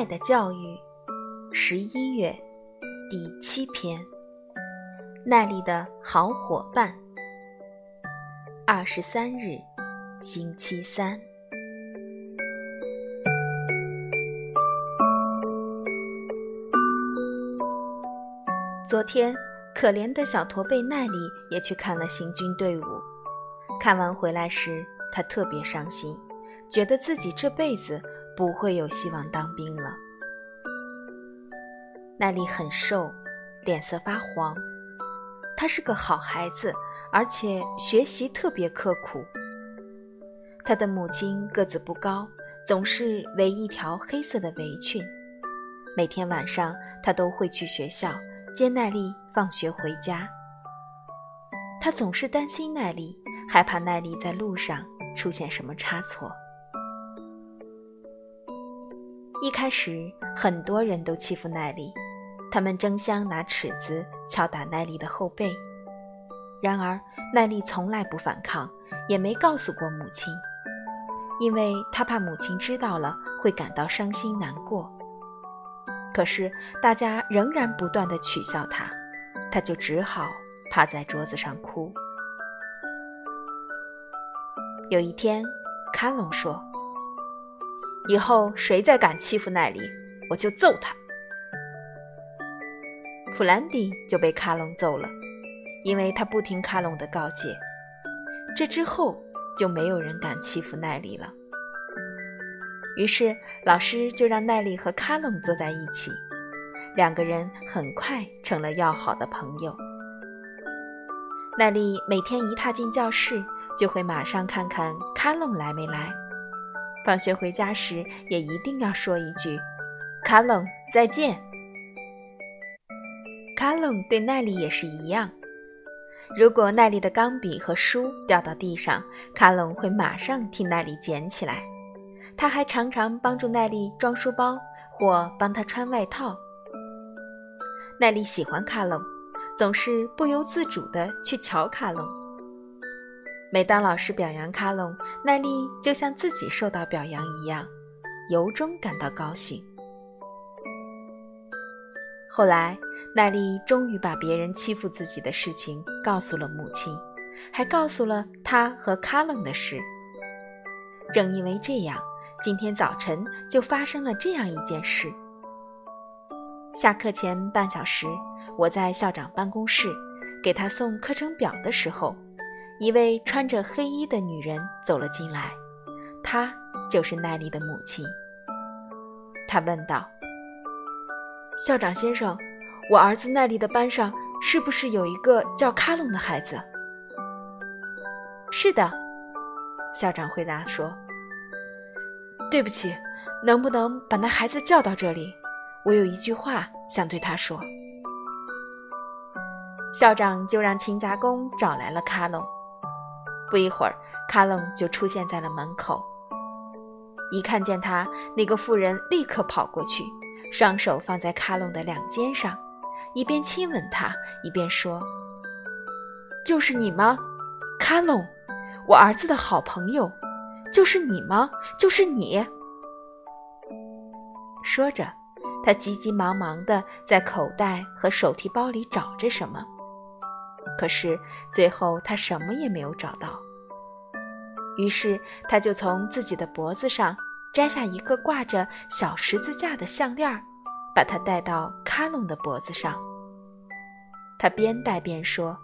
爱的教育，十一月第七篇。耐力的好伙伴。二十三日，星期三。昨天，可怜的小驼背耐力也去看了行军队伍。看完回来时，他特别伤心，觉得自己这辈子。不会有希望当兵了。奈丽很瘦，脸色发黄。他是个好孩子，而且学习特别刻苦。他的母亲个子不高，总是围一条黑色的围裙。每天晚上，他都会去学校接奈丽放学回家。他总是担心奈丽，害怕奈丽在路上出现什么差错。一开始，很多人都欺负奈丽，他们争相拿尺子敲打奈丽的后背。然而，奈丽从来不反抗，也没告诉过母亲，因为他怕母亲知道了会感到伤心难过。可是，大家仍然不断的取笑他，他就只好趴在桌子上哭。有一天，卡隆说。以后谁再敢欺负奈丽，我就揍他。弗兰迪就被卡隆揍了，因为他不听卡隆的告诫。这之后就没有人敢欺负奈丽了。于是老师就让奈丽和卡隆坐在一起，两个人很快成了要好的朋友。奈丽每天一踏进教室，就会马上看看卡隆来没来。放学回家时，也一定要说一句：“卡隆，再见。”卡隆对奈丽也是一样。如果奈丽的钢笔和书掉到地上，卡隆会马上替奈丽捡起来。他还常常帮助奈丽装书包，或帮她穿外套。奈丽喜欢卡隆，总是不由自主地去瞧卡隆。每当老师表扬卡隆，奈丽就像自己受到表扬一样，由衷感到高兴。后来，奈丽终于把别人欺负自己的事情告诉了母亲，还告诉了她和卡隆的事。正因为这样，今天早晨就发生了这样一件事。下课前半小时，我在校长办公室给他送课程表的时候。一位穿着黑衣的女人走了进来，她就是奈丽的母亲。她问道：“校长先生，我儿子奈丽的班上是不是有一个叫卡隆的孩子？”“是的。”校长回答说。“对不起，能不能把那孩子叫到这里？我有一句话想对他说。”校长就让勤杂工找来了卡隆。不一会儿，卡隆就出现在了门口。一看见他，那个妇人立刻跑过去，双手放在卡隆的两肩上，一边亲吻他，一边说：“就是你吗，卡隆？我儿子的好朋友，就是你吗？就是你？”说着，他急急忙忙地在口袋和手提包里找着什么。可是最后他什么也没有找到，于是他就从自己的脖子上摘下一个挂着小十字架的项链，把它戴到卡隆的脖子上。他边戴边说：“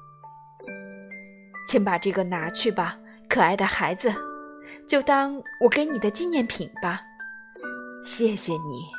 请把这个拿去吧，可爱的孩子，就当我给你的纪念品吧。谢谢你。”